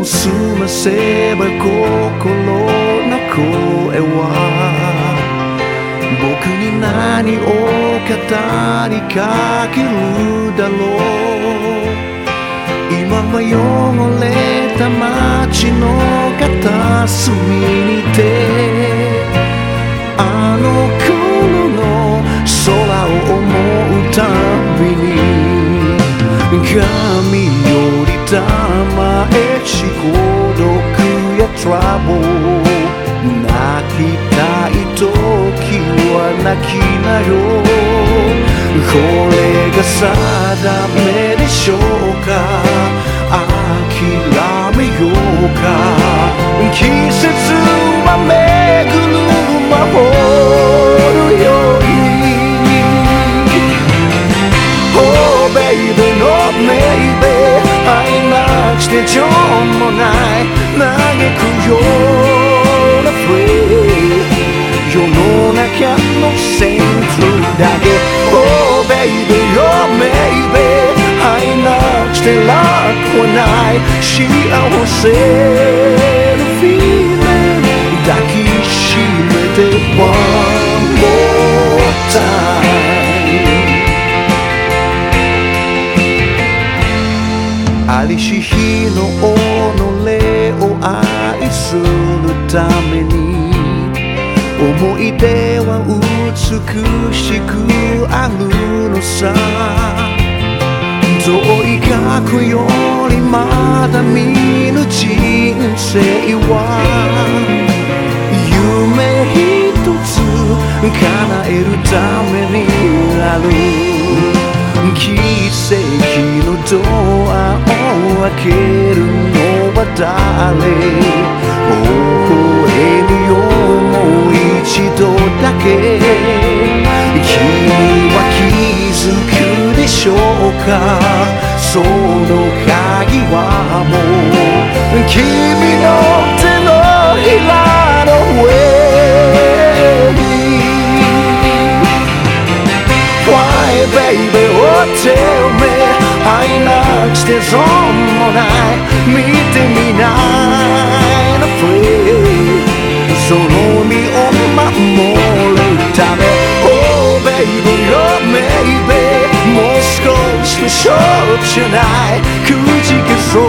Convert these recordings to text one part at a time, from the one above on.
を澄ませば心の声は僕に何を語りかけるだろう。今は汚れた街の片隅にてあの頃の空を思うたびに神よりたまえし孤独やトラブル泣きたい時は泣きなよこれが定めでしょうか諦めようか季節は巡る魔法のように Oh baby no maybe 愛なくして情もない。嘆くような free 世の中のセンスだけ。Oh baby oh maybe 愛なくして楽はない。幸せ。し日の己を愛するために思い出は美しくあるのさ。遠い過去よりまだ見ぬ人生は夢一つ叶えるためにある。奇跡のドアを開けるのは誰？微笑むよもう一度だけ。君は気づくでしょうか？その鍵はもう君の手のひらの上に。Why baby oh tell me? 愛なくして損もない見てみないの free その身を守るため Oh baby oh maybe もう少しの勝負じゃないくじけそう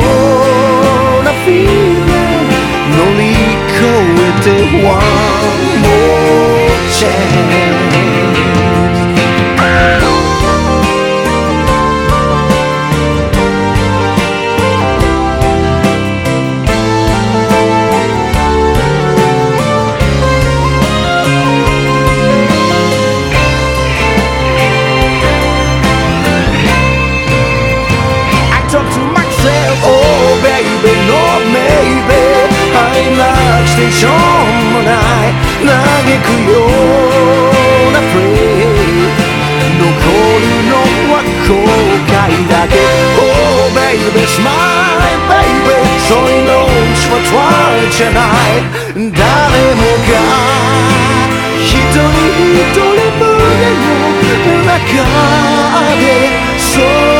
な feeling 乗り越えて One more chance baby, smile baby そういうのはトイじゃない誰もが一人一人胸の中でそう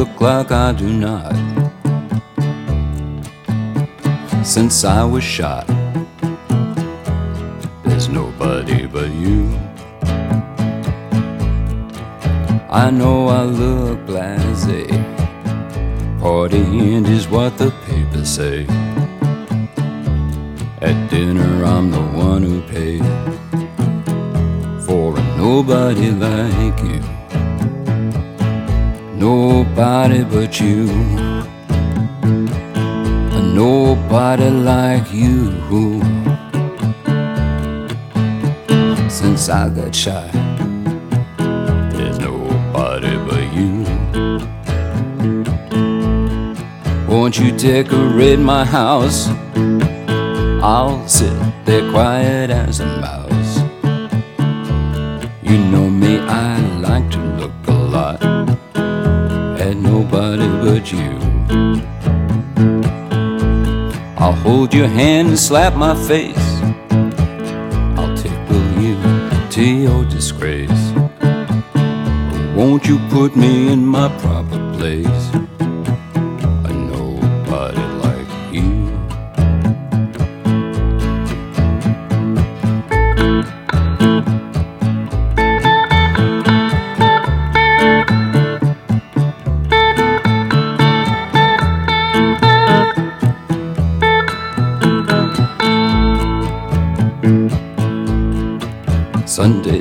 look like I do not. Since I was shot, there's nobody but you. I know I look blasé. Party end is what the papers say. At dinner, I'm the one who paid for a nobody like you. Nobody but you. Nobody like you. Since I got shot, there's nobody but you. Won't you decorate my house? I'll sit there quiet as a mouse. You know me, I like to look a lot you. I'll hold your hand and slap my face. I'll tickle you to your disgrace. Won't you put me in my proper place?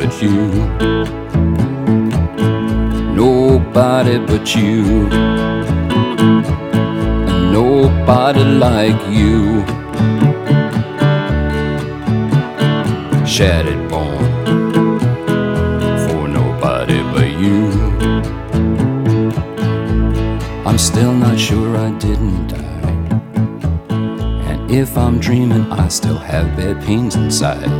but you. Nobody but you. Nobody like you. Shattered bone for nobody but you. I'm still not sure I didn't die. And if I'm dreaming, I still have bad pains inside.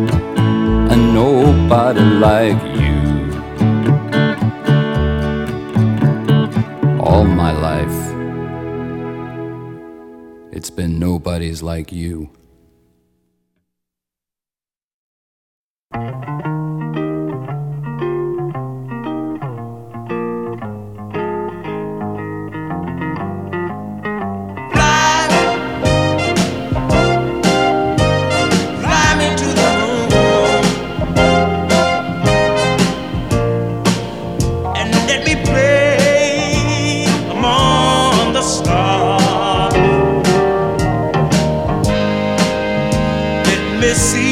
Nobody like you. All my life, it's been nobody's like you. Let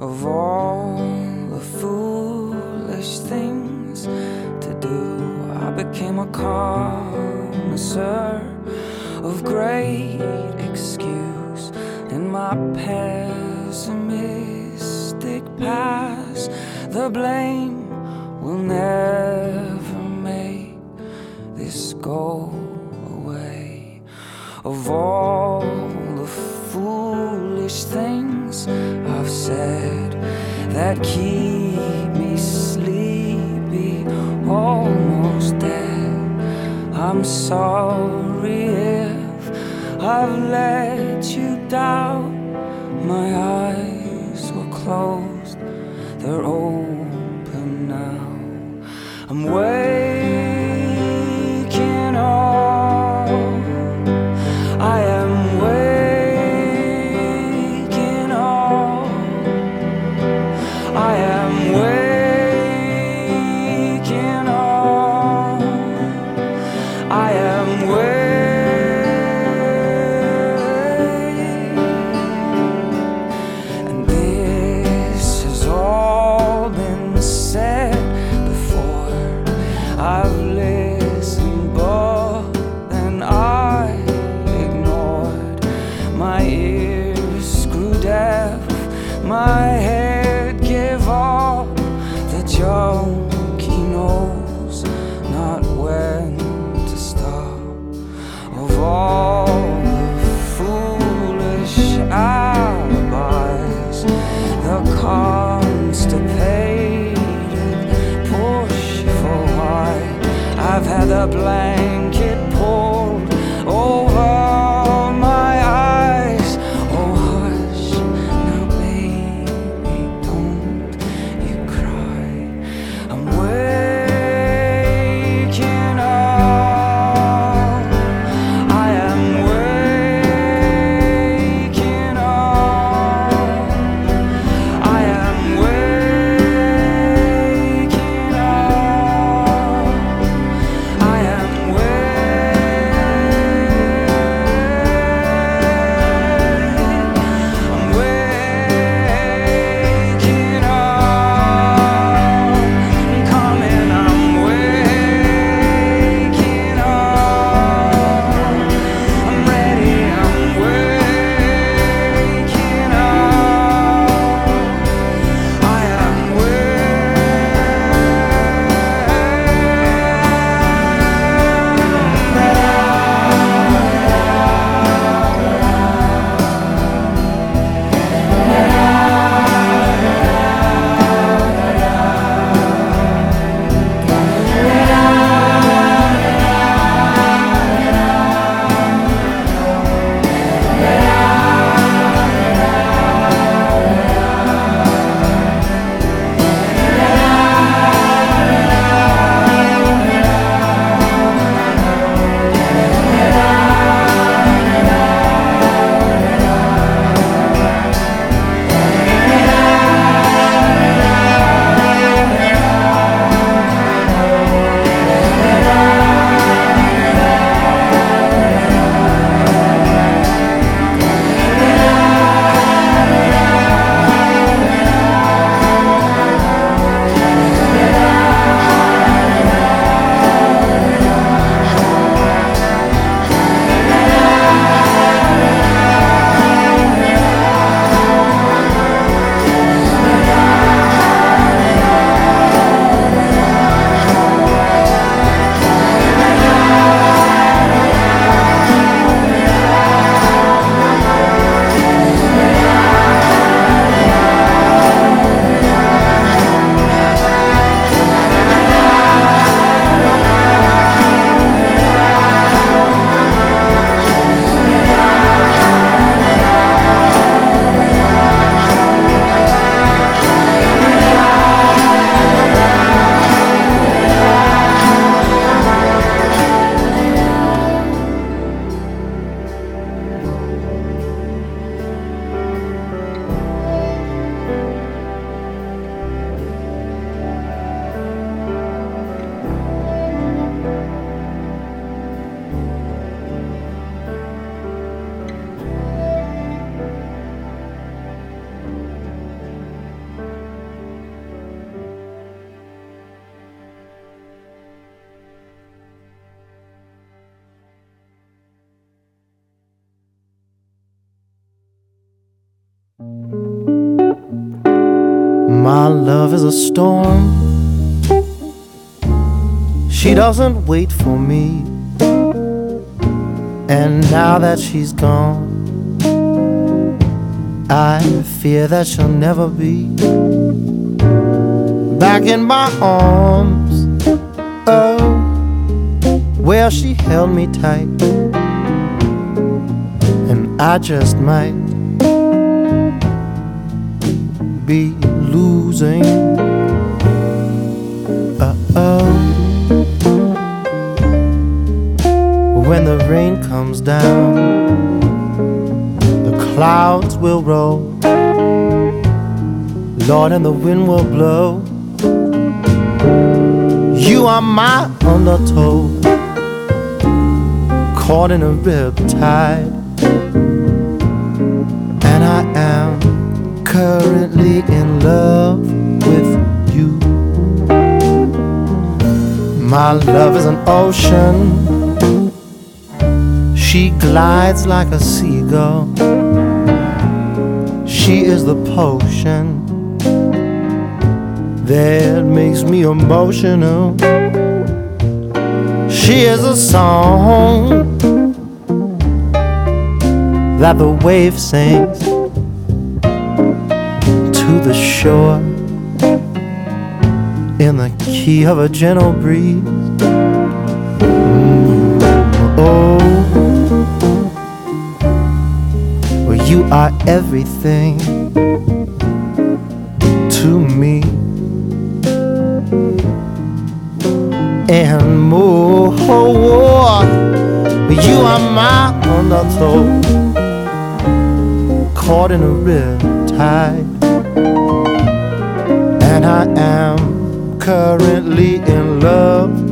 of all the foolish things to do. I became a connoisseur of great excuse in my pessimistic past. The blame will never make this go away. Of all that keep me sleepy, almost dead. I'm sorry if I've let you down. My eyes were closed, My love is a storm. She doesn't wait for me. And now that she's gone, I fear that she'll never be back in my arms. Oh, where she held me tight. And I just might be losing. Uh oh. When the rain comes down, the clouds will roll. Lord, and the wind will blow. You are my undertow, caught in a rip tide, currently in love with you. My love is an ocean. She glides like a seagull. She is the potion that makes me emotional. She is a song that the wave sings to the shore in the key of a gentle breeze. Oh, you are everything to me. and more. You are my undertow, caught in a rip tide, I am currently in love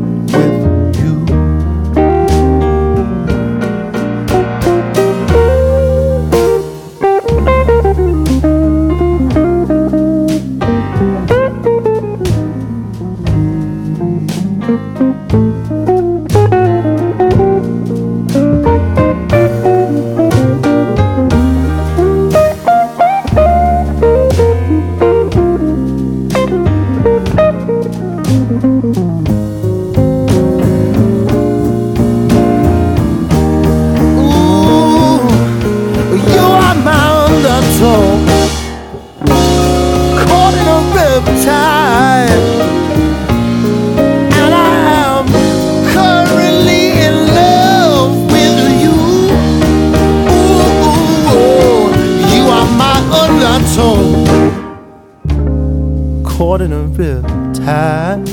caught in a riptide,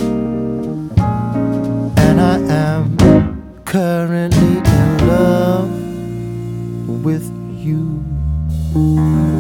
and I am currently in love with you.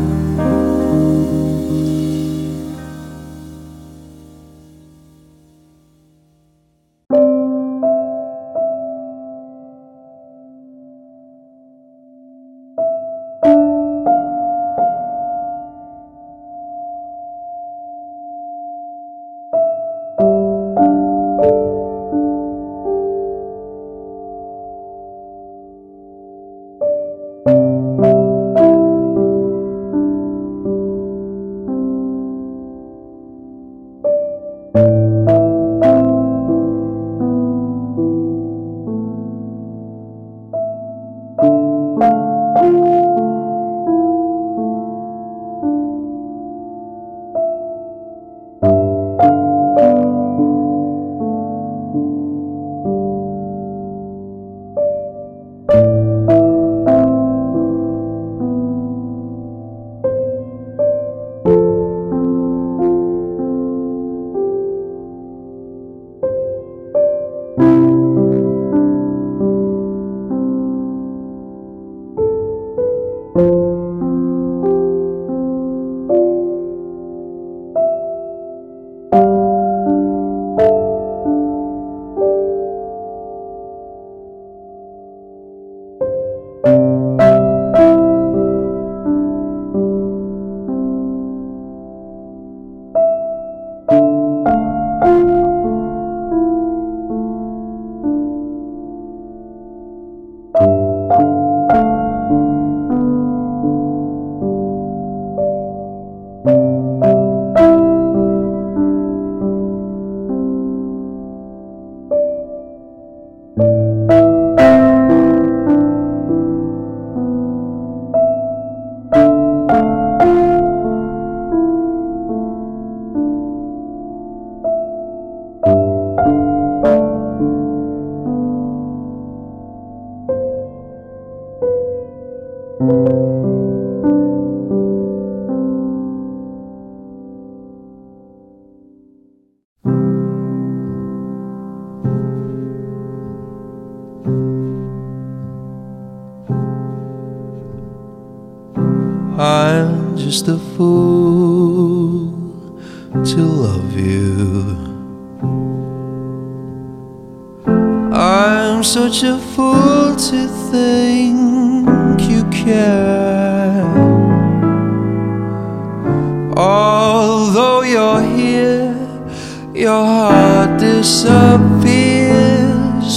Your heart disappears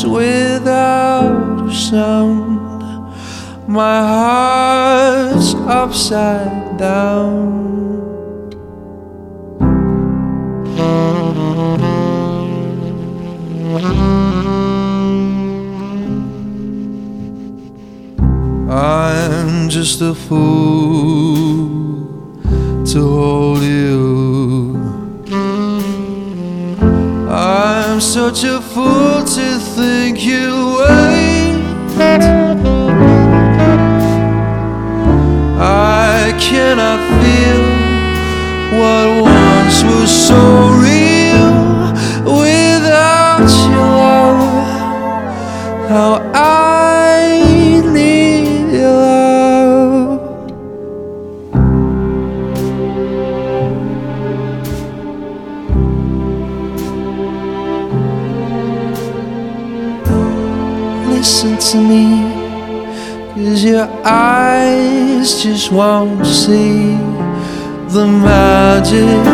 without a sound. My heart's upside down. I'm just a fool to hold you. I'm such a fool to think you wait. I cannot feel what once was so real without your love. How I Listen to me. Cause your eyes just won't see the magic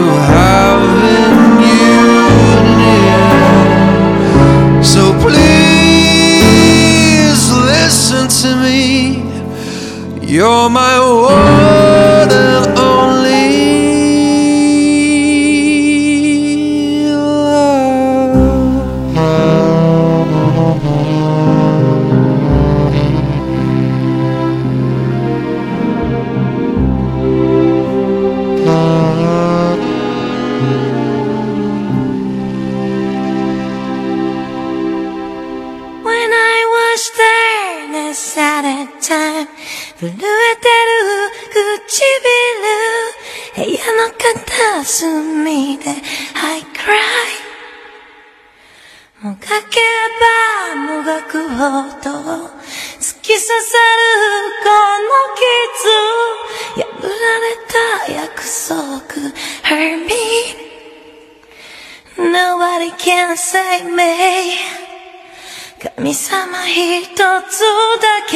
of having you near. So please listen to me. You're my one の片隅で I cry もがけばもがくほど突き刺さるこの傷。破られた約束。Hurt me Nobody can save me 神様一つだけ。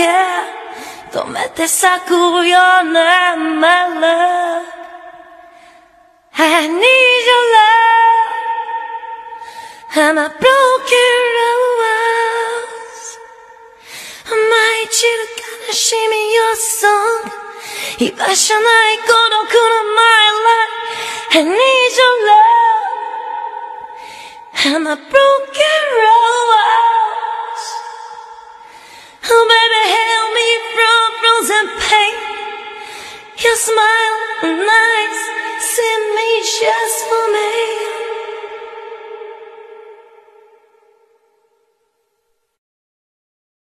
止めて咲くよね My love I need your love I'm a broken rose 毎日悲しみ your song 居場所ない孤独の My life I need your love I'm a broken rose Oh baby help me from frozen pain Your smile and eyes Send me just for me